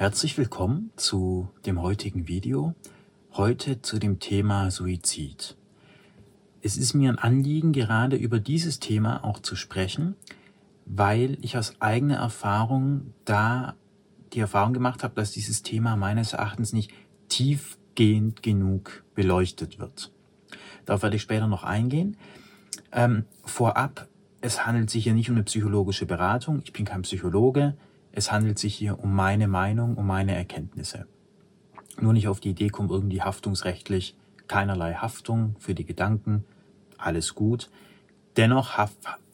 Herzlich willkommen zu dem heutigen Video. Heute zu dem Thema Suizid. Es ist mir ein Anliegen, gerade über dieses Thema auch zu sprechen, weil ich aus eigener Erfahrung da die Erfahrung gemacht habe, dass dieses Thema meines Erachtens nicht tiefgehend genug beleuchtet wird. Darauf werde ich später noch eingehen. Ähm, vorab, es handelt sich hier nicht um eine psychologische Beratung. Ich bin kein Psychologe. Es handelt sich hier um meine Meinung, um meine Erkenntnisse. Nur nicht auf die Idee kommt irgendwie haftungsrechtlich keinerlei Haftung für die Gedanken. Alles gut. Dennoch,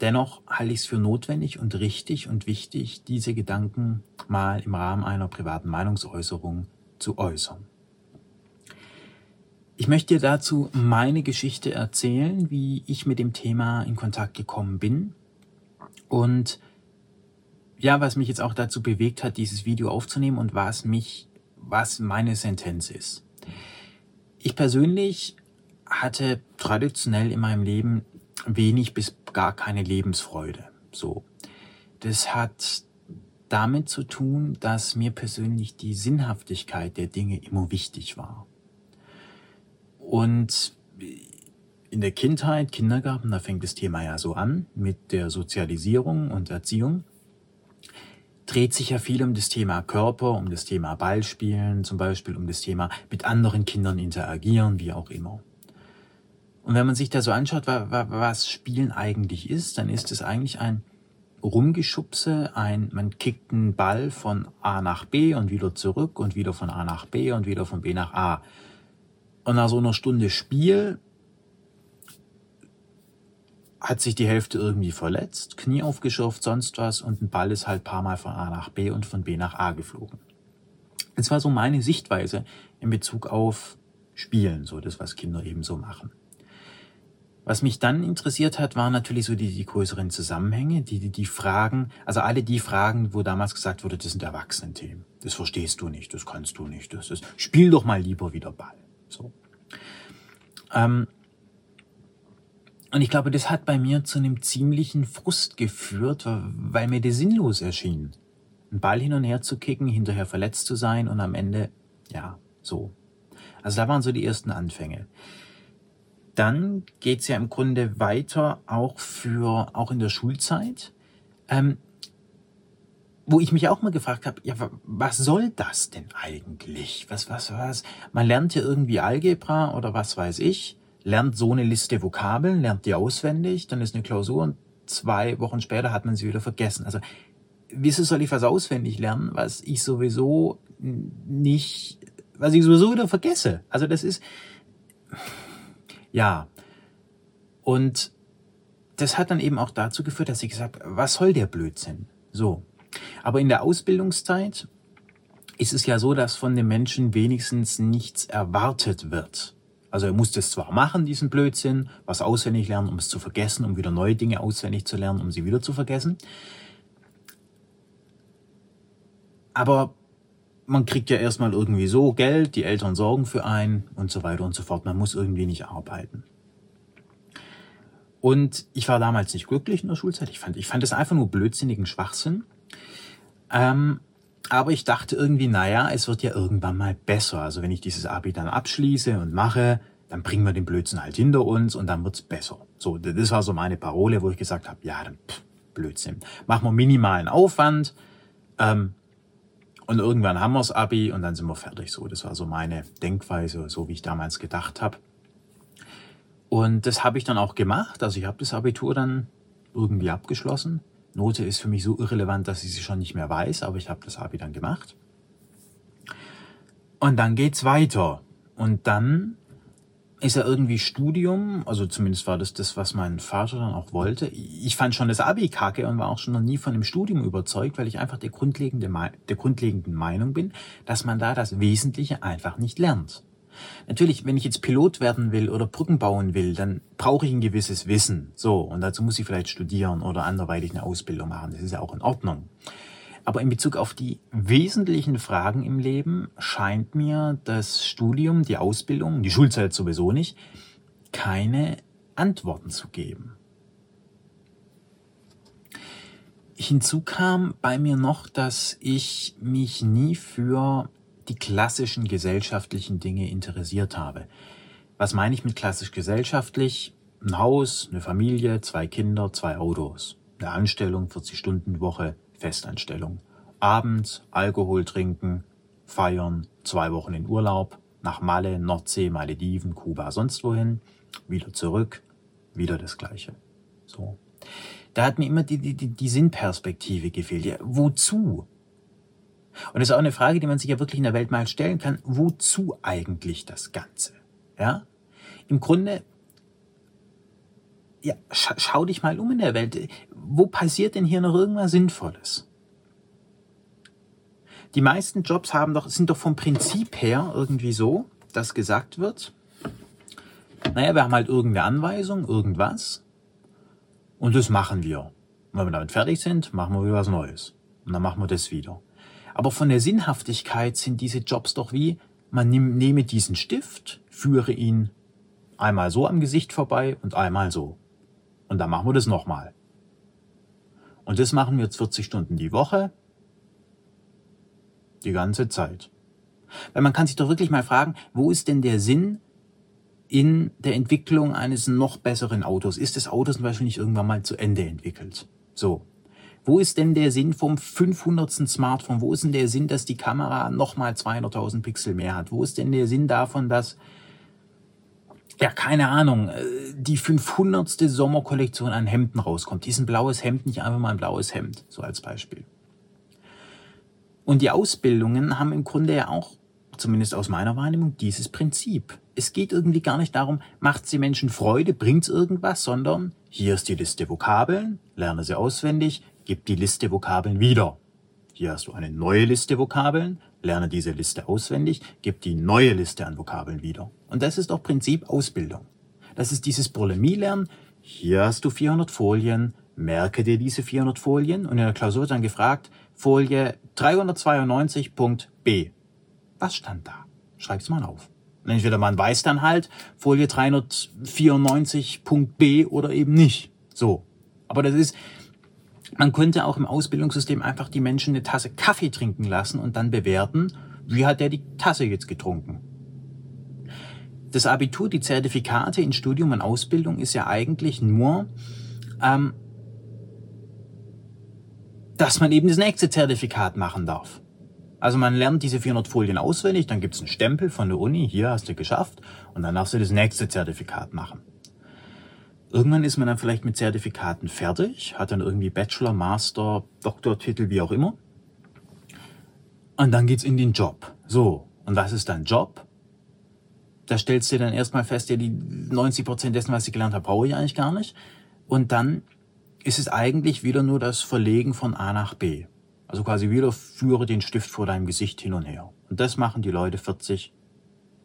dennoch halte ich es für notwendig und richtig und wichtig, diese Gedanken mal im Rahmen einer privaten Meinungsäußerung zu äußern. Ich möchte dir dazu meine Geschichte erzählen, wie ich mit dem Thema in Kontakt gekommen bin und ja, was mich jetzt auch dazu bewegt hat, dieses Video aufzunehmen und was mich, was meine Sentenz ist. Ich persönlich hatte traditionell in meinem Leben wenig bis gar keine Lebensfreude. So. Das hat damit zu tun, dass mir persönlich die Sinnhaftigkeit der Dinge immer wichtig war. Und in der Kindheit, Kindergarten, da fängt das Thema ja so an mit der Sozialisierung und Erziehung, dreht sich ja viel um das Thema Körper, um das Thema Ballspielen, zum Beispiel um das Thema mit anderen Kindern interagieren, wie auch immer. Und wenn man sich da so anschaut, was Spielen eigentlich ist, dann ist es eigentlich ein Rumgeschubse, ein, man kickt einen Ball von A nach B und wieder zurück und wieder von A nach B und wieder von B nach A. Und nach so einer Stunde Spiel hat sich die Hälfte irgendwie verletzt, Knie aufgeschürft, sonst was und ein Ball ist halt paar Mal von A nach B und von B nach A geflogen. Das war so meine Sichtweise in Bezug auf Spielen, so das, was Kinder eben so machen. Was mich dann interessiert hat, waren natürlich so die, die größeren Zusammenhänge, die, die, die Fragen, also alle die Fragen, wo damals gesagt wurde, das sind Erwachsenenthemen. Das verstehst du nicht, das kannst du nicht, das ist, spiel doch mal lieber wieder Ball. So. Ähm, und ich glaube, das hat bei mir zu einem ziemlichen Frust geführt, weil mir das sinnlos erschien. Einen Ball hin und her zu kicken, hinterher verletzt zu sein und am Ende, ja, so. Also da waren so die ersten Anfänge. Dann geht's ja im Grunde weiter, auch für, auch in der Schulzeit. Ähm, wo ich mich auch mal gefragt habe, ja, was soll das denn eigentlich? Was, was, was? Man lernt ja irgendwie Algebra oder was weiß ich, lernt so eine Liste Vokabeln, lernt die auswendig, dann ist eine Klausur und zwei Wochen später hat man sie wieder vergessen. Also, wieso soll ich was auswendig lernen, was ich sowieso nicht, was ich sowieso wieder vergesse? Also, das ist, ja. Und das hat dann eben auch dazu geführt, dass ich gesagt was soll der Blödsinn? So. Aber in der Ausbildungszeit ist es ja so, dass von dem Menschen wenigstens nichts erwartet wird. Also er muss das zwar machen, diesen Blödsinn, was auswendig lernen, um es zu vergessen, um wieder neue Dinge auswendig zu lernen, um sie wieder zu vergessen. Aber man kriegt ja erstmal irgendwie so Geld, die Eltern sorgen für einen und so weiter und so fort. Man muss irgendwie nicht arbeiten. Und ich war damals nicht glücklich in der Schulzeit. Ich fand, ich fand es einfach nur blödsinnigen Schwachsinn. Ähm, aber ich dachte irgendwie, naja, es wird ja irgendwann mal besser. Also wenn ich dieses Abi dann abschließe und mache, dann bringen wir den Blödsinn halt hinter uns und dann wird's besser. So, das war so meine Parole, wo ich gesagt habe, ja, dann pff, Blödsinn. Machen wir minimalen Aufwand ähm, und irgendwann haben wir's Abi und dann sind wir fertig. So, das war so meine Denkweise, so wie ich damals gedacht habe. Und das habe ich dann auch gemacht. Also ich habe das Abitur dann irgendwie abgeschlossen Note ist für mich so irrelevant, dass ich sie schon nicht mehr weiß, aber ich habe das Abi dann gemacht. Und dann geht's weiter. Und dann ist ja irgendwie Studium, also zumindest war das das, was mein Vater dann auch wollte. Ich fand schon das Abi kacke und war auch schon noch nie von dem Studium überzeugt, weil ich einfach der, grundlegende, der grundlegenden Meinung bin, dass man da das Wesentliche einfach nicht lernt. Natürlich, wenn ich jetzt Pilot werden will oder Brücken bauen will, dann brauche ich ein gewisses Wissen. So, und dazu muss ich vielleicht studieren oder anderweitig eine Ausbildung machen. Das ist ja auch in Ordnung. Aber in Bezug auf die wesentlichen Fragen im Leben scheint mir das Studium, die Ausbildung, die Schulzeit sowieso nicht, keine Antworten zu geben. hinzu kam bei mir noch, dass ich mich nie für die klassischen gesellschaftlichen Dinge interessiert habe. Was meine ich mit klassisch gesellschaftlich? Ein Haus, eine Familie, zwei Kinder, zwei Autos. Eine Anstellung, 40 Stunden Woche, Festanstellung. Abends Alkohol trinken, feiern, zwei Wochen in Urlaub, nach Malle, Nordsee, Malediven, Kuba, sonst wohin, wieder zurück, wieder das Gleiche. So. Da hat mir immer die, die, die Sinnperspektive gefehlt. Ja, wozu? Und das ist auch eine Frage, die man sich ja wirklich in der Welt mal stellen kann. Wozu eigentlich das Ganze? Ja? Im Grunde, ja, scha schau dich mal um in der Welt. Wo passiert denn hier noch irgendwas Sinnvolles? Die meisten Jobs haben doch, sind doch vom Prinzip her irgendwie so, dass gesagt wird, naja, wir haben halt irgendeine Anweisung, irgendwas, und das machen wir. Und wenn wir damit fertig sind, machen wir wieder was Neues. Und dann machen wir das wieder. Aber von der Sinnhaftigkeit sind diese Jobs doch wie, man nehme diesen Stift, führe ihn einmal so am Gesicht vorbei und einmal so. Und dann machen wir das nochmal. Und das machen wir jetzt 40 Stunden die Woche, die ganze Zeit. Weil man kann sich doch wirklich mal fragen, wo ist denn der Sinn in der Entwicklung eines noch besseren Autos? Ist das Auto zum Beispiel nicht irgendwann mal zu Ende entwickelt? So. Wo ist denn der Sinn vom 500. Smartphone? Wo ist denn der Sinn, dass die Kamera nochmal 200.000 Pixel mehr hat? Wo ist denn der Sinn davon, dass, ja, keine Ahnung, äh, die 500. Sommerkollektion an Hemden rauskommt? Ist ein blaues Hemd nicht einfach mal ein blaues Hemd? So als Beispiel. Und die Ausbildungen haben im Grunde ja auch, zumindest aus meiner Wahrnehmung, dieses Prinzip. Es geht irgendwie gar nicht darum, macht sie Menschen Freude, bringt's irgendwas, sondern hier ist die Liste Vokabeln, lerne sie auswendig, gib die Liste Vokabeln wieder. Hier hast du eine neue Liste Vokabeln, lerne diese Liste auswendig, gib die neue Liste an Vokabeln wieder. Und das ist doch Prinzip Ausbildung. Das ist dieses Bulimie-Lernen. Hier hast du 400 Folien, merke dir diese 400 Folien und in der Klausur wird dann gefragt, Folie 392.b. Was stand da? Schreib's mal auf. Entweder man weiß dann halt Folie 394.b oder eben nicht. So. Aber das ist, man könnte auch im Ausbildungssystem einfach die Menschen eine Tasse Kaffee trinken lassen und dann bewerten, wie hat der die Tasse jetzt getrunken. Das Abitur, die Zertifikate in Studium und Ausbildung ist ja eigentlich nur, ähm, dass man eben das nächste Zertifikat machen darf. Also man lernt diese 400 Folien auswendig, dann gibt's einen Stempel von der Uni, hier hast du geschafft, und dann darfst du das nächste Zertifikat machen. Irgendwann ist man dann vielleicht mit Zertifikaten fertig, hat dann irgendwie Bachelor, Master, Doktortitel, wie auch immer. Und dann geht's in den Job. So, und was ist dein Job? Da stellst du dann erstmal fest, ja, die 90 Prozent dessen, was ich gelernt habe, brauche ich eigentlich gar nicht. Und dann ist es eigentlich wieder nur das Verlegen von A nach B. Also quasi wieder führe den Stift vor deinem Gesicht hin und her. Und das machen die Leute 40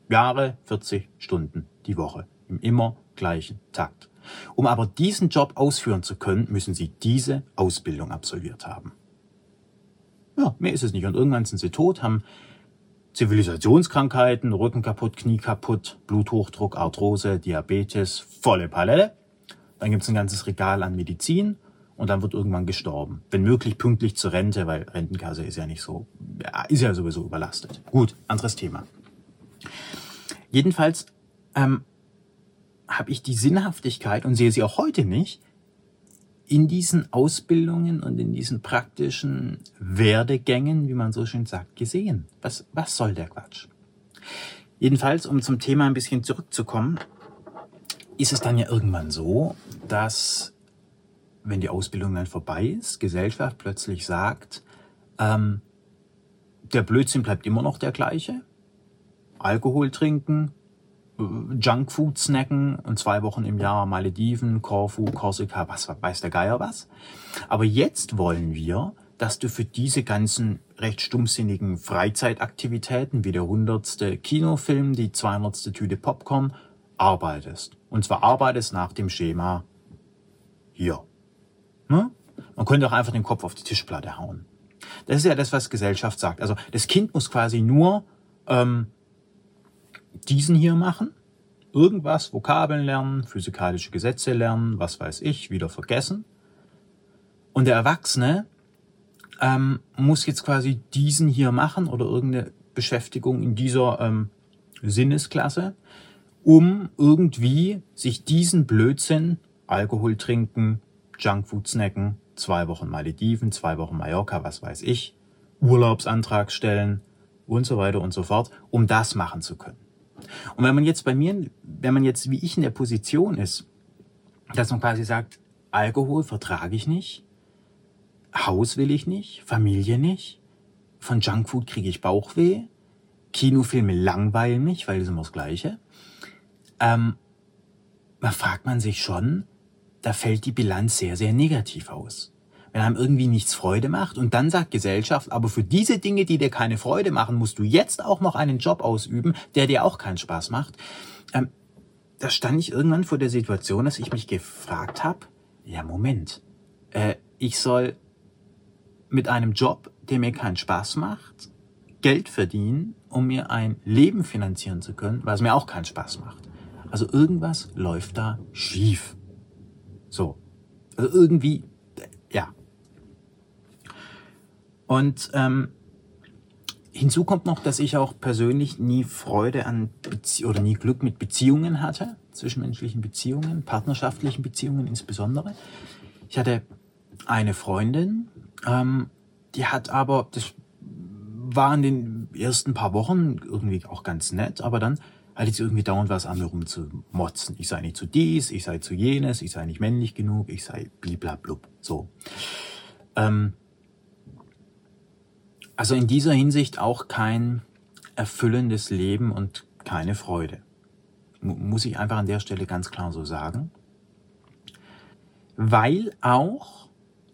Jahre, 40 Stunden die Woche. Im immer gleichen Takt. Um aber diesen Job ausführen zu können, müssen sie diese Ausbildung absolviert haben. Ja, mehr ist es nicht. Und irgendwann sind sie tot, haben Zivilisationskrankheiten, Rücken kaputt, Knie kaputt, Bluthochdruck, Arthrose, Diabetes, volle Palette. Dann gibt's ein ganzes Regal an Medizin und dann wird irgendwann gestorben. Wenn möglich pünktlich zur Rente, weil Rentenkasse ist ja nicht so, ist ja sowieso überlastet. Gut, anderes Thema. Jedenfalls ähm, habe ich die Sinnhaftigkeit und sehe sie auch heute nicht in diesen Ausbildungen und in diesen praktischen Werdegängen, wie man so schön sagt, gesehen. Was, was soll der Quatsch? Jedenfalls, um zum Thema ein bisschen zurückzukommen, ist es dann ja irgendwann so, dass wenn die Ausbildung dann vorbei ist, Gesellschaft plötzlich sagt, ähm, der Blödsinn bleibt immer noch der gleiche. Alkohol trinken, Junkfood snacken und zwei Wochen im Jahr Malediven, Korfu, Korsika, was weiß der Geier was. Aber jetzt wollen wir, dass du für diese ganzen recht stummsinnigen Freizeitaktivitäten wie der hundertste Kinofilm, die zweihundertste Tüte Popcorn arbeitest. Und zwar arbeitest nach dem Schema hier. Ne? Man könnte auch einfach den Kopf auf die Tischplatte hauen. Das ist ja das, was Gesellschaft sagt. Also das Kind muss quasi nur ähm, diesen hier machen, irgendwas, Vokabeln lernen, physikalische Gesetze lernen, was weiß ich, wieder vergessen. Und der Erwachsene ähm, muss jetzt quasi diesen hier machen oder irgendeine Beschäftigung in dieser ähm, Sinnesklasse, um irgendwie sich diesen Blödsinn, Alkohol trinken, Junkfood snacken, zwei Wochen Malediven, zwei Wochen Mallorca, was weiß ich, Urlaubsantrag stellen und so weiter und so fort, um das machen zu können. Und wenn man jetzt bei mir, wenn man jetzt wie ich in der Position ist, dass man quasi sagt, Alkohol vertrage ich nicht, Haus will ich nicht, Familie nicht, von Junkfood kriege ich Bauchweh, Kinofilme langweilen mich, weil das ist immer das Gleiche. Ähm, da fragt man sich schon, da fällt die Bilanz sehr, sehr negativ aus. Wenn einem irgendwie nichts Freude macht und dann sagt Gesellschaft, aber für diese Dinge, die dir keine Freude machen, musst du jetzt auch noch einen Job ausüben, der dir auch keinen Spaß macht. Ähm, da stand ich irgendwann vor der Situation, dass ich mich gefragt habe, ja Moment, äh, ich soll mit einem Job, der mir keinen Spaß macht, Geld verdienen, um mir ein Leben finanzieren zu können, was mir auch keinen Spaß macht. Also irgendwas läuft da schief. So. Also irgendwie, ja. Und ähm, hinzu kommt noch, dass ich auch persönlich nie Freude an Bezie oder nie Glück mit Beziehungen hatte, zwischenmenschlichen Beziehungen, partnerschaftlichen Beziehungen insbesondere. Ich hatte eine Freundin, ähm, die hat aber, das war in den ersten paar Wochen irgendwie auch ganz nett, aber dann hatte sie irgendwie dauernd was an mir rumzumotzen. Ich sei nicht zu dies, ich sei zu jenes, ich sei nicht männlich genug, ich sei bliblablub. So. Ähm, also in dieser Hinsicht auch kein erfüllendes Leben und keine Freude. Muss ich einfach an der Stelle ganz klar so sagen. Weil auch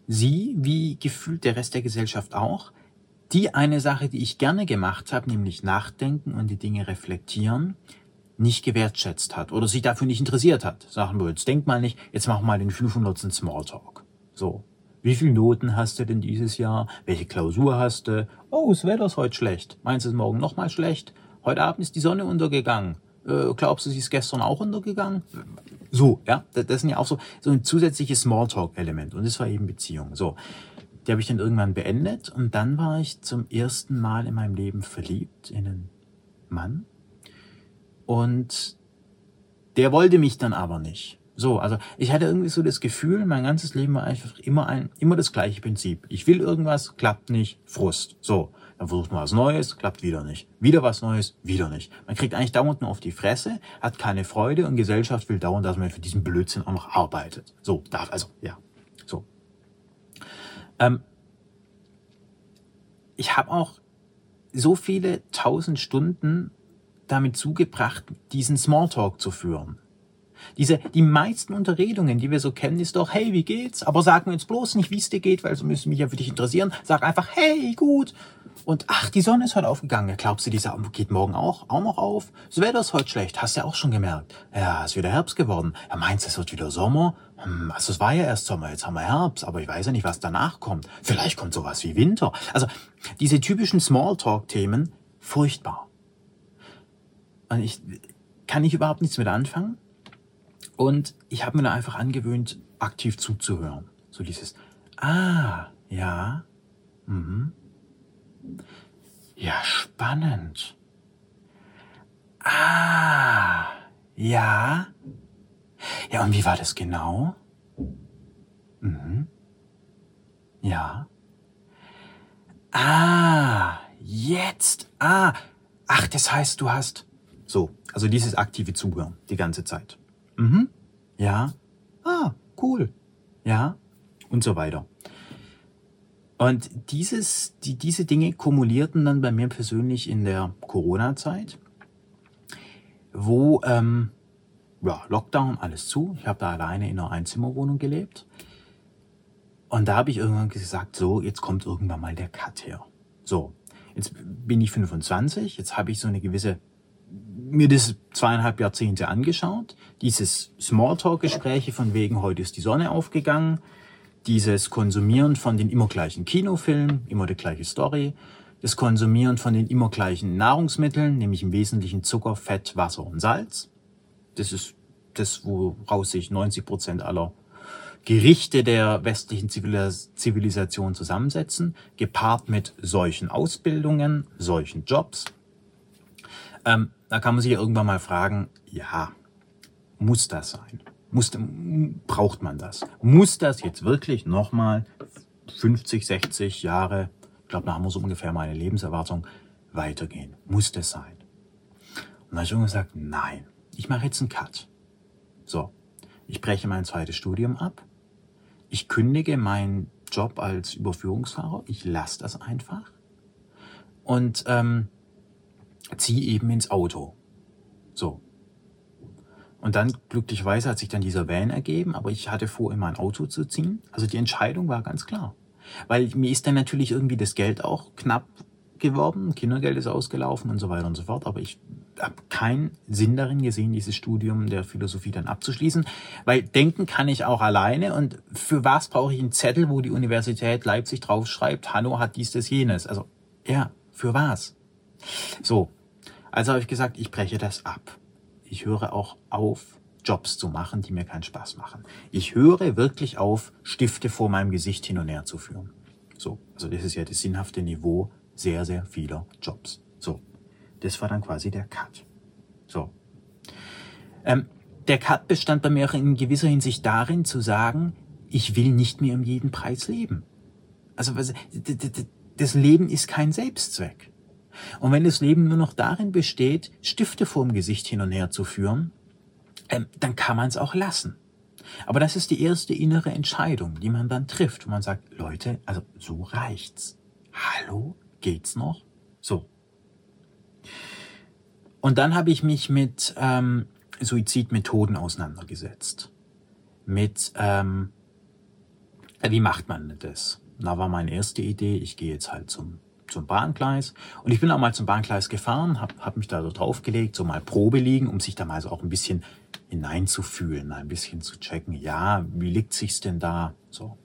sie, wie gefühlt der Rest der Gesellschaft auch, die eine Sache, die ich gerne gemacht habe, nämlich nachdenken und die Dinge reflektieren, nicht gewertschätzt hat oder sich dafür nicht interessiert hat. Sagen wir, jetzt denk mal nicht, jetzt mach mal den 500. Smalltalk. So. Wie viele Noten hast du denn dieses Jahr? Welche Klausur hast du? Oh, das Wetter ist heute schlecht. Meinst du es morgen nochmal schlecht? Heute Abend ist die Sonne untergegangen. Äh, glaubst du, sie ist gestern auch untergegangen? So, ja, das, das sind ja auch so, so ein zusätzliches Smalltalk-Element. Und das war eben Beziehung. So. Die habe ich dann irgendwann beendet und dann war ich zum ersten Mal in meinem Leben verliebt in einen Mann. Und der wollte mich dann aber nicht. So, also ich hatte irgendwie so das Gefühl, mein ganzes Leben war einfach immer ein, immer das gleiche Prinzip. Ich will irgendwas, klappt nicht, Frust. So, dann versucht man was Neues, klappt wieder nicht. Wieder was Neues, wieder nicht. Man kriegt eigentlich dauernd nur auf die Fresse, hat keine Freude und Gesellschaft will dauernd, dass man für diesen Blödsinn auch noch arbeitet. So, darf, also, ja. Ähm, ich habe auch so viele tausend Stunden damit zugebracht, diesen Smalltalk zu führen. Diese, die meisten Unterredungen, die wir so kennen, ist doch, hey, wie geht's? Aber sag mir jetzt bloß nicht, wie es dir geht, weil so müssen mich ja für dich interessieren. Sag einfach, hey, gut. Und ach, die Sonne ist heute aufgegangen. Glaubst du, die geht morgen auch, auch noch auf? Das Wetter ist heute schlecht. Hast du ja auch schon gemerkt. Ja, ist wieder Herbst geworden. Ja, meinst du, es wird wieder Sommer? Hm, also es war ja erst Sommer, jetzt haben wir Herbst, aber ich weiß ja nicht, was danach kommt. Vielleicht kommt sowas wie Winter. Also diese typischen Smalltalk-Themen, furchtbar. Und ich kann ich überhaupt nichts mit anfangen. Und ich habe mir da einfach angewöhnt, aktiv zuzuhören. So dieses, ah, ja, mhm. Ja, spannend. Ah, ja. Ja, und wie war das genau? Mhm. Ja. Ah, jetzt. Ah. Ach, das heißt, du hast. So, also dieses aktive Zuhören die ganze Zeit. Mhm. Ja. Ah, cool. Ja. Und so weiter. Und dieses, die, diese Dinge kumulierten dann bei mir persönlich in der Corona-Zeit, wo ähm, ja, Lockdown, alles zu. Ich habe da alleine in einer Einzimmerwohnung gelebt. Und da habe ich irgendwann gesagt, so, jetzt kommt irgendwann mal der Cut her. So, jetzt bin ich 25, jetzt habe ich so eine gewisse mir das zweieinhalb Jahrzehnte angeschaut. Dieses Smalltalk-Gespräche von wegen, heute ist die Sonne aufgegangen. Dieses Konsumieren von den immer gleichen Kinofilmen, immer die gleiche Story. Das Konsumieren von den immer gleichen Nahrungsmitteln, nämlich im Wesentlichen Zucker, Fett, Wasser und Salz. Das ist das, woraus sich 90 Prozent aller Gerichte der westlichen Zivilisation zusammensetzen, gepaart mit solchen Ausbildungen, solchen Jobs. Ähm, da kann man sich irgendwann mal fragen, ja, muss das sein? Muss, braucht man das? Muss das jetzt wirklich nochmal 50, 60 Jahre, ich glaube, da haben wir so ungefähr meine Lebenserwartung, weitergehen? Muss das sein? Und da habe ich gesagt, nein, ich mache jetzt einen Cut. So, ich breche mein zweites Studium ab. Ich kündige meinen Job als Überführungsfahrer. Ich lasse das einfach. Und ähm, ziehe eben ins Auto. So. Und dann, glücklicherweise, hat sich dann dieser Van ergeben, aber ich hatte vor, in mein Auto zu ziehen. Also die Entscheidung war ganz klar. Weil mir ist dann natürlich irgendwie das Geld auch knapp geworden, Kindergeld ist ausgelaufen und so weiter und so fort. Aber ich habe keinen Sinn darin gesehen, dieses Studium der Philosophie dann abzuschließen, weil denken kann ich auch alleine und für was brauche ich einen Zettel, wo die Universität Leipzig draufschreibt, Hanno hat dies, das, jenes. Also ja, für was? So, also habe ich gesagt, ich breche das ab. Ich höre auch auf, Jobs zu machen, die mir keinen Spaß machen. Ich höre wirklich auf, Stifte vor meinem Gesicht hin und her zu führen. So, also das ist ja das sinnhafte Niveau sehr, sehr vieler Jobs. So, das war dann quasi der Cut. So. Ähm, der Cut bestand bei mir auch in gewisser Hinsicht darin zu sagen, ich will nicht mehr um jeden Preis leben. Also das Leben ist kein Selbstzweck. Und wenn das Leben nur noch darin besteht, Stifte vorm Gesicht hin und her zu führen, ähm, dann kann man es auch lassen. Aber das ist die erste innere Entscheidung, die man dann trifft, wo man sagt, Leute, also so reicht's. Hallo, geht's noch? So. Und dann habe ich mich mit ähm, Suizidmethoden auseinandergesetzt. Mit, ähm, wie macht man das? Da war meine erste Idee, ich gehe jetzt halt zum zum Bahngleis. Und ich bin auch mal zum Bahngleis gefahren, habe hab mich da so draufgelegt, so mal Probe liegen, um sich da mal so auch ein bisschen hineinzufühlen, ein bisschen zu checken, ja, wie liegt sich's denn da? So.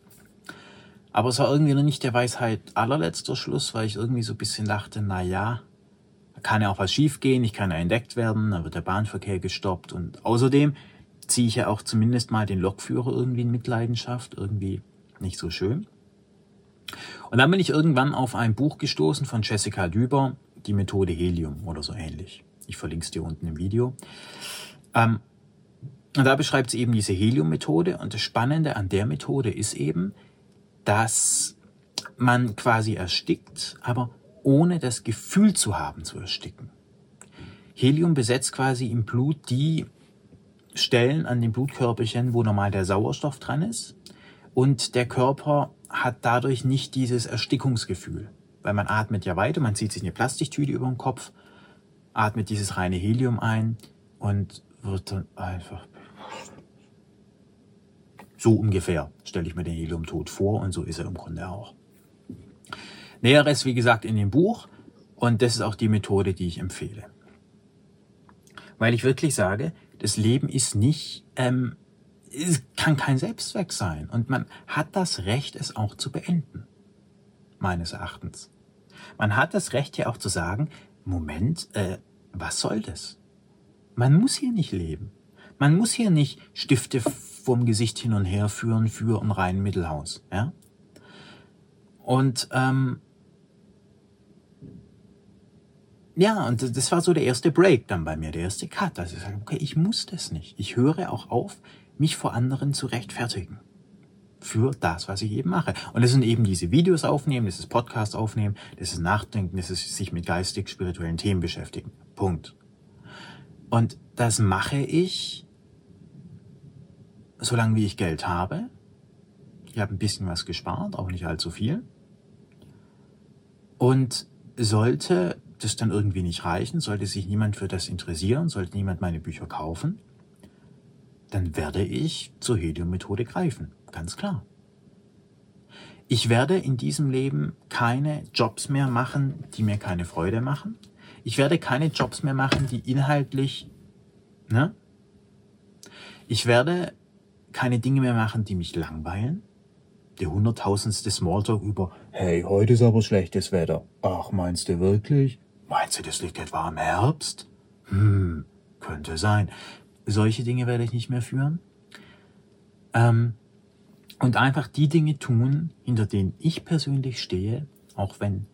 Aber es war irgendwie noch nicht der Weisheit allerletzter Schluss, weil ich irgendwie so ein bisschen dachte, na ja, kann ja auch was schiefgehen, ich kann ja entdeckt werden, da wird der Bahnverkehr gestoppt und außerdem ziehe ich ja auch zumindest mal den Lokführer irgendwie in Mitleidenschaft, irgendwie nicht so schön. Und dann bin ich irgendwann auf ein Buch gestoßen von Jessica Düber, die Methode Helium oder so ähnlich. Ich verlinke es dir unten im Video. Ähm, und da beschreibt sie eben diese Helium-Methode. Und das Spannende an der Methode ist eben, dass man quasi erstickt, aber ohne das Gefühl zu haben zu ersticken. Helium besetzt quasi im Blut die Stellen an den Blutkörperchen, wo normal der Sauerstoff dran ist. Und der Körper hat dadurch nicht dieses Erstickungsgefühl. Weil man atmet ja weiter, man zieht sich eine Plastiktüte über den Kopf, atmet dieses reine Helium ein und wird dann einfach so ungefähr stelle ich mir den Heliumtod vor und so ist er im Grunde auch. Näheres, wie gesagt, in dem Buch und das ist auch die Methode, die ich empfehle. Weil ich wirklich sage, das Leben ist nicht ähm, es kann kein Selbstzweck sein. Und man hat das Recht, es auch zu beenden. Meines Erachtens. Man hat das Recht ja auch zu sagen, Moment, äh, was soll das? Man muss hier nicht leben. Man muss hier nicht Stifte vorm Gesicht hin und her führen für ein rein Mittelhaus. Ja? Und ähm, ja, und das war so der erste Break dann bei mir, der erste Cut. Also ich sage, okay, ich muss das nicht. Ich höre auch auf, mich vor anderen zu rechtfertigen. Für das, was ich eben mache. Und das sind eben diese Videos aufnehmen, das ist Podcast aufnehmen, das ist Nachdenken, das ist sich mit geistig-spirituellen Themen beschäftigen. Punkt. Und das mache ich, solange wie ich Geld habe. Ich habe ein bisschen was gespart, auch nicht allzu viel. Und sollte das dann irgendwie nicht reichen, sollte sich niemand für das interessieren, sollte niemand meine Bücher kaufen, dann werde ich zur Helium-Methode greifen. Ganz klar. Ich werde in diesem Leben keine Jobs mehr machen, die mir keine Freude machen. Ich werde keine Jobs mehr machen, die inhaltlich, ne? Ich werde keine Dinge mehr machen, die mich langweilen. Der hunderttausendste Smalltalk über, hey, heute ist aber schlechtes Wetter. Ach, meinst du wirklich? Meinst du, das liegt etwa am Herbst? Hm, könnte sein solche Dinge werde ich nicht mehr führen. Ähm, und einfach die Dinge tun, hinter denen ich persönlich stehe, auch wenn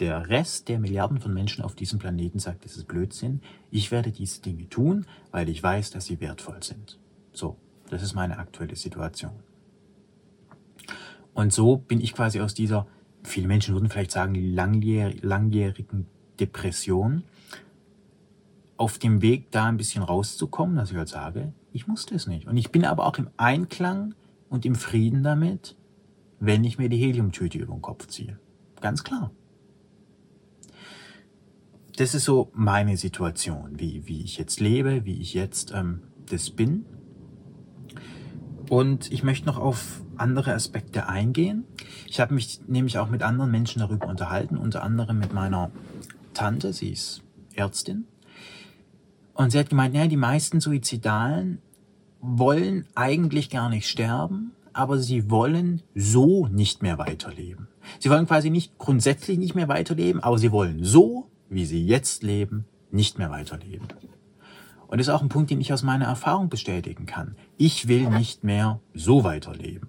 der Rest der Milliarden von Menschen auf diesem Planeten sagt, das ist Blödsinn. Ich werde diese Dinge tun, weil ich weiß, dass sie wertvoll sind. So, das ist meine aktuelle Situation. Und so bin ich quasi aus dieser, viele Menschen würden vielleicht sagen, langjähr, langjährigen Depression auf dem Weg, da ein bisschen rauszukommen, dass ich halt sage, ich musste es nicht. Und ich bin aber auch im Einklang und im Frieden damit, wenn ich mir die Heliumtüte über den Kopf ziehe. Ganz klar das ist so meine Situation, wie, wie ich jetzt lebe, wie ich jetzt ähm, das bin. Und ich möchte noch auf andere Aspekte eingehen. Ich habe mich nämlich auch mit anderen Menschen darüber unterhalten, unter anderem mit meiner Tante, sie ist Ärztin. Und sie hat gemeint, ja, die meisten Suizidalen wollen eigentlich gar nicht sterben, aber sie wollen so nicht mehr weiterleben. Sie wollen quasi nicht grundsätzlich nicht mehr weiterleben, aber sie wollen so wie sie jetzt leben, nicht mehr weiterleben. Und das ist auch ein Punkt, den ich aus meiner Erfahrung bestätigen kann. Ich will nicht mehr so weiterleben.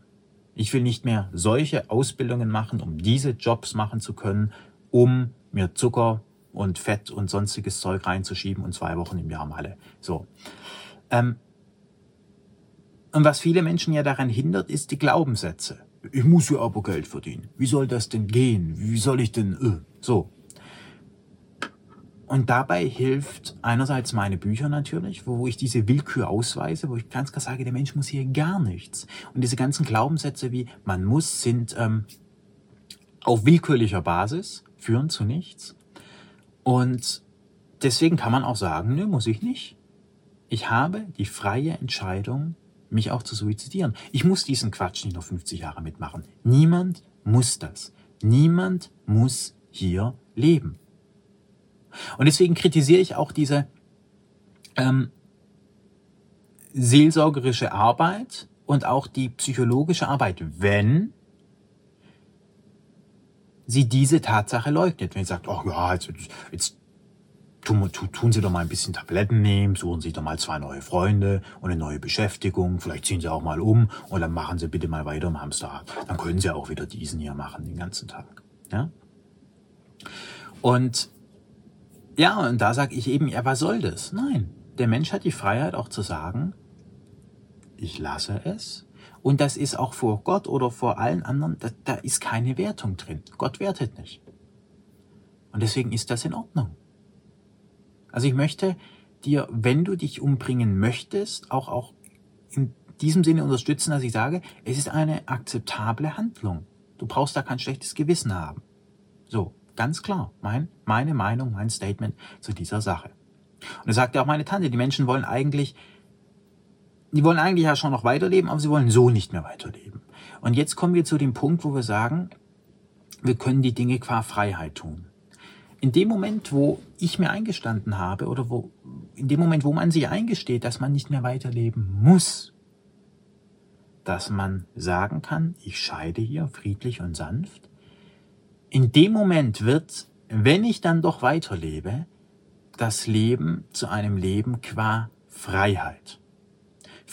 Ich will nicht mehr solche Ausbildungen machen, um diese Jobs machen zu können, um mir Zucker und Fett und sonstiges Zeug reinzuschieben und zwei Wochen im Jahr Malle. So. Ähm, und was viele Menschen ja daran hindert, ist die Glaubenssätze. Ich muss ja aber Geld verdienen. Wie soll das denn gehen? Wie soll ich denn? Äh? So. Und dabei hilft einerseits meine Bücher natürlich, wo ich diese Willkür ausweise, wo ich ganz klar sage, der Mensch muss hier gar nichts. Und diese ganzen Glaubenssätze wie man muss sind ähm, auf willkürlicher Basis, führen zu nichts. Und deswegen kann man auch sagen, nö, muss ich nicht. Ich habe die freie Entscheidung, mich auch zu suizidieren. Ich muss diesen Quatsch nicht noch 50 Jahre mitmachen. Niemand muss das. Niemand muss hier leben. Und deswegen kritisiere ich auch diese ähm, seelsorgerische Arbeit und auch die psychologische Arbeit, wenn sie diese Tatsache leugnet. Wenn sie sagt, oh ja, jetzt, jetzt tun, tun Sie doch mal ein bisschen Tabletten nehmen, suchen Sie doch mal zwei neue Freunde und eine neue Beschäftigung, vielleicht ziehen Sie auch mal um und dann machen Sie bitte mal weiter im Hamsterrad. Dann können Sie auch wieder diesen hier machen, den ganzen Tag. Ja? Und ja, und da sage ich eben, ja, was soll das? Nein, der Mensch hat die Freiheit auch zu sagen, ich lasse es. Und das ist auch vor Gott oder vor allen anderen, da, da ist keine Wertung drin. Gott wertet nicht. Und deswegen ist das in Ordnung. Also ich möchte dir, wenn du dich umbringen möchtest, auch, auch in diesem Sinne unterstützen, dass ich sage, es ist eine akzeptable Handlung. Du brauchst da kein schlechtes Gewissen haben. So. Ganz klar, mein, meine Meinung, mein Statement zu dieser Sache. Und da sagte auch meine Tante, die Menschen wollen eigentlich, die wollen eigentlich ja schon noch weiterleben, aber sie wollen so nicht mehr weiterleben. Und jetzt kommen wir zu dem Punkt, wo wir sagen, wir können die Dinge qua Freiheit tun. In dem Moment, wo ich mir eingestanden habe oder wo, in dem Moment, wo man sich eingesteht, dass man nicht mehr weiterleben muss, dass man sagen kann, ich scheide hier friedlich und sanft, in dem Moment wird, wenn ich dann doch weiterlebe, das Leben zu einem Leben qua Freiheit.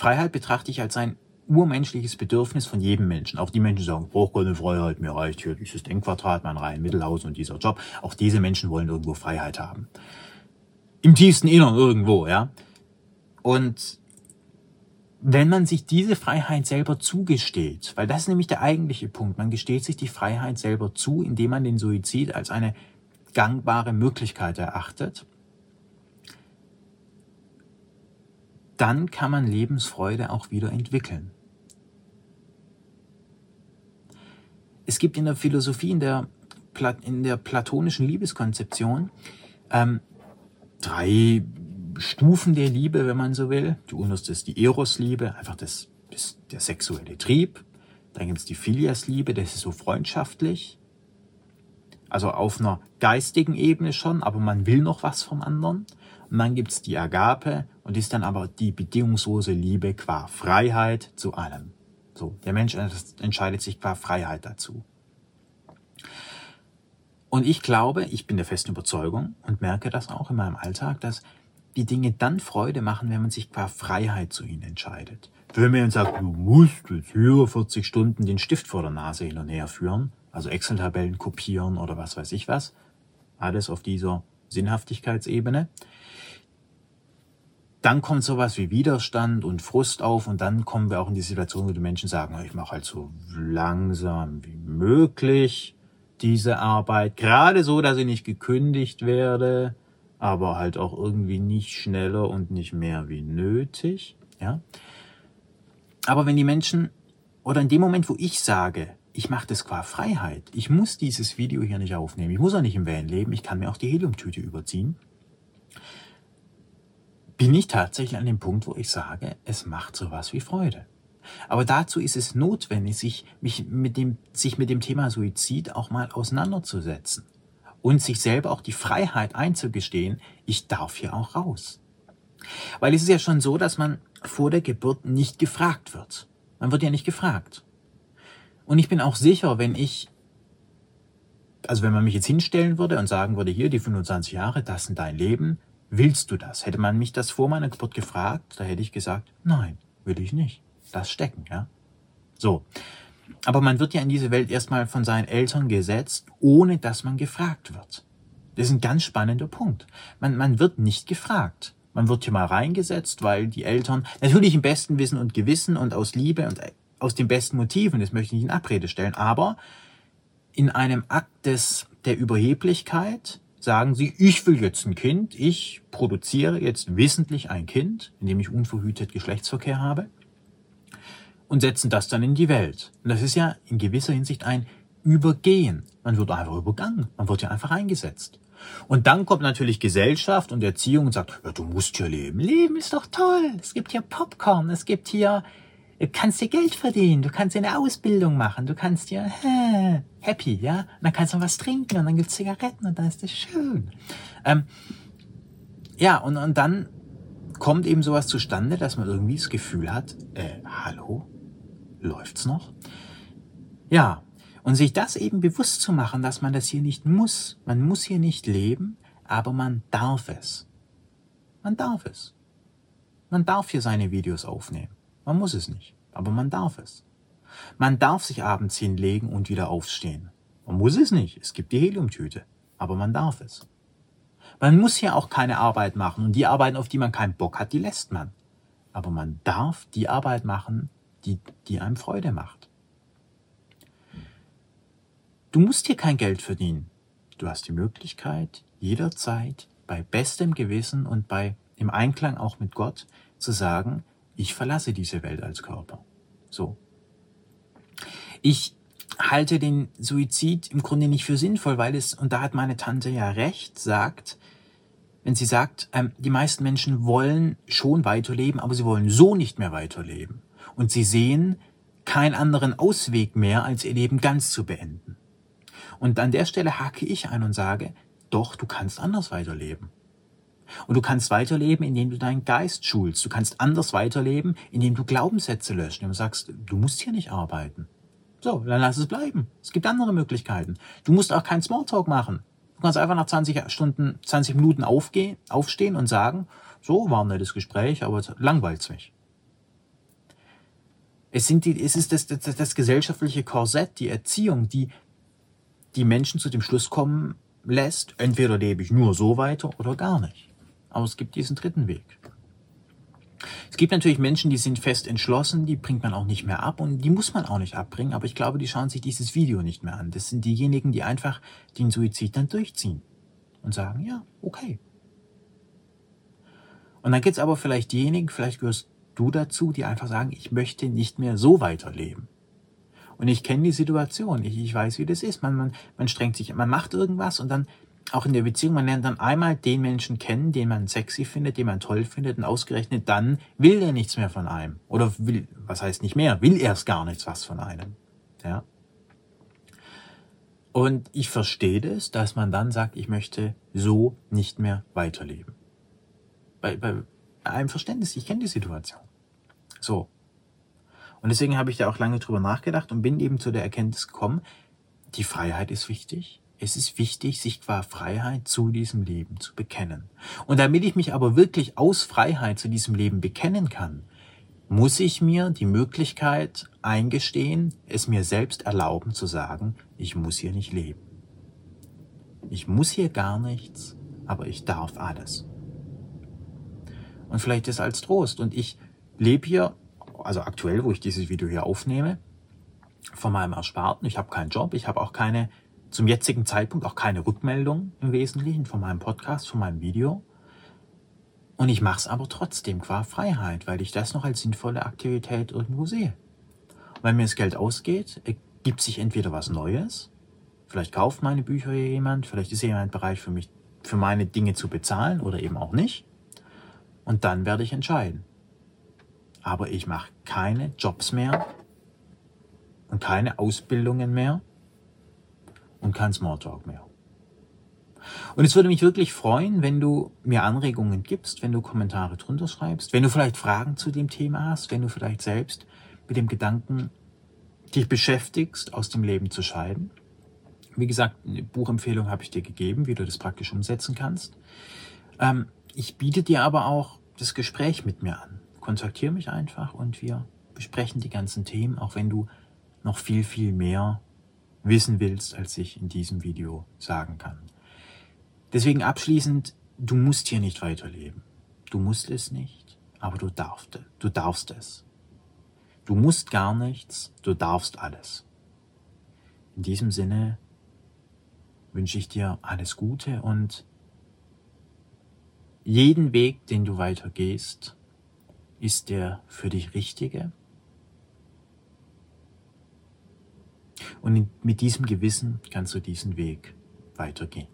Freiheit betrachte ich als ein urmenschliches Bedürfnis von jedem Menschen. Auch die Menschen sagen, ich brauche keine Freiheit, mir reicht hier dieses Denkquadrat, mein Reihen Mittelhaus und dieser Job. Auch diese Menschen wollen irgendwo Freiheit haben. Im tiefsten Innern irgendwo, ja. Und wenn man sich diese Freiheit selber zugesteht, weil das ist nämlich der eigentliche Punkt, man gesteht sich die Freiheit selber zu, indem man den Suizid als eine gangbare Möglichkeit erachtet, dann kann man Lebensfreude auch wieder entwickeln. Es gibt in der Philosophie, in der, in der platonischen Liebeskonzeption, ähm, drei Stufen der Liebe, wenn man so will. Die unterste ist die Eros-Liebe, einfach das, das, der sexuelle Trieb. Dann gibt es die Philias-Liebe, das ist so freundschaftlich. Also auf einer geistigen Ebene schon, aber man will noch was vom anderen. Und dann gibt es die Agape und ist dann aber die bedingungslose Liebe qua Freiheit zu allem. So, der Mensch entscheidet sich qua Freiheit dazu. Und ich glaube, ich bin der festen Überzeugung und merke das auch in meinem Alltag, dass die Dinge dann Freude machen, wenn man sich qua Freiheit zu ihnen entscheidet. Wenn man sagt, du musst jetzt hier 40 Stunden den Stift vor der Nase hin und her führen, also Excel-Tabellen kopieren oder was weiß ich was, alles auf dieser Sinnhaftigkeitsebene, dann kommt sowas wie Widerstand und Frust auf und dann kommen wir auch in die Situation, wo die Menschen sagen, ich mache halt so langsam wie möglich diese Arbeit, gerade so, dass ich nicht gekündigt werde, aber halt auch irgendwie nicht schneller und nicht mehr wie nötig, ja. Aber wenn die Menschen oder in dem Moment, wo ich sage, ich mache das qua Freiheit, ich muss dieses Video hier nicht aufnehmen, ich muss auch nicht im Van leben, ich kann mir auch die Heliumtüte überziehen, bin ich tatsächlich an dem Punkt, wo ich sage, es macht sowas wie Freude. Aber dazu ist es notwendig, sich, mich mit dem, sich mit dem Thema Suizid auch mal auseinanderzusetzen und sich selber auch die Freiheit einzugestehen, ich darf hier auch raus. Weil es ist ja schon so, dass man vor der Geburt nicht gefragt wird. Man wird ja nicht gefragt. Und ich bin auch sicher, wenn ich, also wenn man mich jetzt hinstellen würde und sagen würde, hier die 25 Jahre, das sind dein Leben, Willst du das? Hätte man mich das vor meiner Geburt gefragt, da hätte ich gesagt, nein, will ich nicht. Das stecken, ja. So. Aber man wird ja in diese Welt erstmal von seinen Eltern gesetzt, ohne dass man gefragt wird. Das ist ein ganz spannender Punkt. Man, man wird nicht gefragt. Man wird hier mal reingesetzt, weil die Eltern natürlich im besten Wissen und Gewissen und aus Liebe und aus den besten Motiven, das möchte ich nicht in Abrede stellen, aber in einem Akt des, der Überheblichkeit, sagen sie, ich will jetzt ein Kind, ich produziere jetzt wissentlich ein Kind, indem ich unverhütet Geschlechtsverkehr habe und setzen das dann in die Welt. Und das ist ja in gewisser Hinsicht ein Übergehen. Man wird einfach übergangen, man wird ja einfach eingesetzt. Und dann kommt natürlich Gesellschaft und Erziehung und sagt, ja, du musst ja leben. Leben ist doch toll. Es gibt hier Popcorn, es gibt hier Du kannst dir Geld verdienen, du kannst dir eine Ausbildung machen, du kannst dir hä, happy, ja, und dann kannst du was trinken und dann gibt's Zigaretten und dann ist das schön. Ähm, ja, und, und dann kommt eben sowas zustande, dass man irgendwie das Gefühl hat, äh, hallo, läuft's noch? Ja, und sich das eben bewusst zu machen, dass man das hier nicht muss. Man muss hier nicht leben, aber man darf es. Man darf es. Man darf hier seine Videos aufnehmen. Man muss es nicht, aber man darf es. Man darf sich abends hinlegen und wieder aufstehen. Man muss es nicht, es gibt die Heliumtüte, aber man darf es. Man muss hier auch keine Arbeit machen und die Arbeiten, auf die man keinen Bock hat, die lässt man. Aber man darf die Arbeit machen, die, die einem Freude macht. Du musst hier kein Geld verdienen. Du hast die Möglichkeit, jederzeit bei bestem Gewissen und bei im Einklang auch mit Gott zu sagen, ich verlasse diese Welt als Körper. So. Ich halte den Suizid im Grunde nicht für sinnvoll, weil es, und da hat meine Tante ja recht, sagt, wenn sie sagt, ähm, die meisten Menschen wollen schon weiterleben, aber sie wollen so nicht mehr weiterleben. Und sie sehen keinen anderen Ausweg mehr, als ihr Leben ganz zu beenden. Und an der Stelle hake ich ein und sage, doch, du kannst anders weiterleben. Und du kannst weiterleben, indem du deinen Geist schulst. Du kannst anders weiterleben, indem du Glaubenssätze löscht, indem du sagst, du musst hier nicht arbeiten. So, dann lass es bleiben. Es gibt andere Möglichkeiten. Du musst auch keinen Smalltalk machen. Du kannst einfach nach 20 Stunden, 20 Minuten aufgehen, aufstehen und sagen, so war ein nettes Gespräch, aber langweilt's mich. Es, sind die, es ist das, das, das gesellschaftliche Korsett, die Erziehung, die die Menschen zu dem Schluss kommen lässt, entweder lebe ich nur so weiter oder gar nicht. Aber es gibt diesen dritten Weg. Es gibt natürlich Menschen, die sind fest entschlossen, die bringt man auch nicht mehr ab und die muss man auch nicht abbringen, aber ich glaube, die schauen sich dieses Video nicht mehr an. Das sind diejenigen, die einfach den Suizid dann durchziehen und sagen, ja, okay. Und dann gibt es aber vielleicht diejenigen, vielleicht gehörst du dazu, die einfach sagen, ich möchte nicht mehr so weiterleben. Und ich kenne die Situation, ich, ich weiß, wie das ist. Man, man, man strengt sich, man macht irgendwas und dann auch in der Beziehung, man lernt dann einmal den Menschen kennen, den man sexy findet, den man toll findet und ausgerechnet dann will er nichts mehr von einem. Oder will, was heißt nicht mehr, will er es gar nichts was von einem. Ja. Und ich verstehe das, dass man dann sagt, ich möchte so nicht mehr weiterleben. Bei, bei einem Verständnis, ich kenne die Situation. So. Und deswegen habe ich da auch lange drüber nachgedacht und bin eben zu der Erkenntnis gekommen, die Freiheit ist wichtig, es ist wichtig, sich qua Freiheit zu diesem Leben zu bekennen. Und damit ich mich aber wirklich aus Freiheit zu diesem Leben bekennen kann, muss ich mir die Möglichkeit eingestehen, es mir selbst erlauben zu sagen, ich muss hier nicht leben. Ich muss hier gar nichts, aber ich darf alles. Und vielleicht ist als Trost. Und ich lebe hier, also aktuell, wo ich dieses Video hier aufnehme, von meinem Ersparten. Ich habe keinen Job, ich habe auch keine, zum jetzigen Zeitpunkt auch keine Rückmeldung im Wesentlichen von meinem Podcast, von meinem Video. Und ich mache es aber trotzdem qua Freiheit, weil ich das noch als sinnvolle Aktivität irgendwo sehe. Und wenn mir das Geld ausgeht, ergibt sich entweder was Neues, vielleicht kauft meine Bücher jemand, vielleicht ist jemand bereit für mich, für meine Dinge zu bezahlen oder eben auch nicht. Und dann werde ich entscheiden. Aber ich mache keine Jobs mehr und keine Ausbildungen mehr und kein Smalltalk mehr. Und es würde mich wirklich freuen, wenn du mir Anregungen gibst, wenn du Kommentare drunter schreibst, wenn du vielleicht Fragen zu dem Thema hast, wenn du vielleicht selbst mit dem Gedanken dich beschäftigst, aus dem Leben zu scheiden. Wie gesagt, eine Buchempfehlung habe ich dir gegeben, wie du das praktisch umsetzen kannst. Ähm, ich biete dir aber auch das Gespräch mit mir an. Kontaktiere mich einfach und wir besprechen die ganzen Themen, auch wenn du noch viel, viel mehr wissen willst, als ich in diesem Video sagen kann. Deswegen abschließend, du musst hier nicht weiterleben. Du musst es nicht, aber du darfst, du darfst es. Du musst gar nichts, du darfst alles. In diesem Sinne wünsche ich dir alles Gute und jeden Weg, den du weitergehst, ist der für dich richtige. Und mit diesem Gewissen kannst du diesen Weg weitergehen.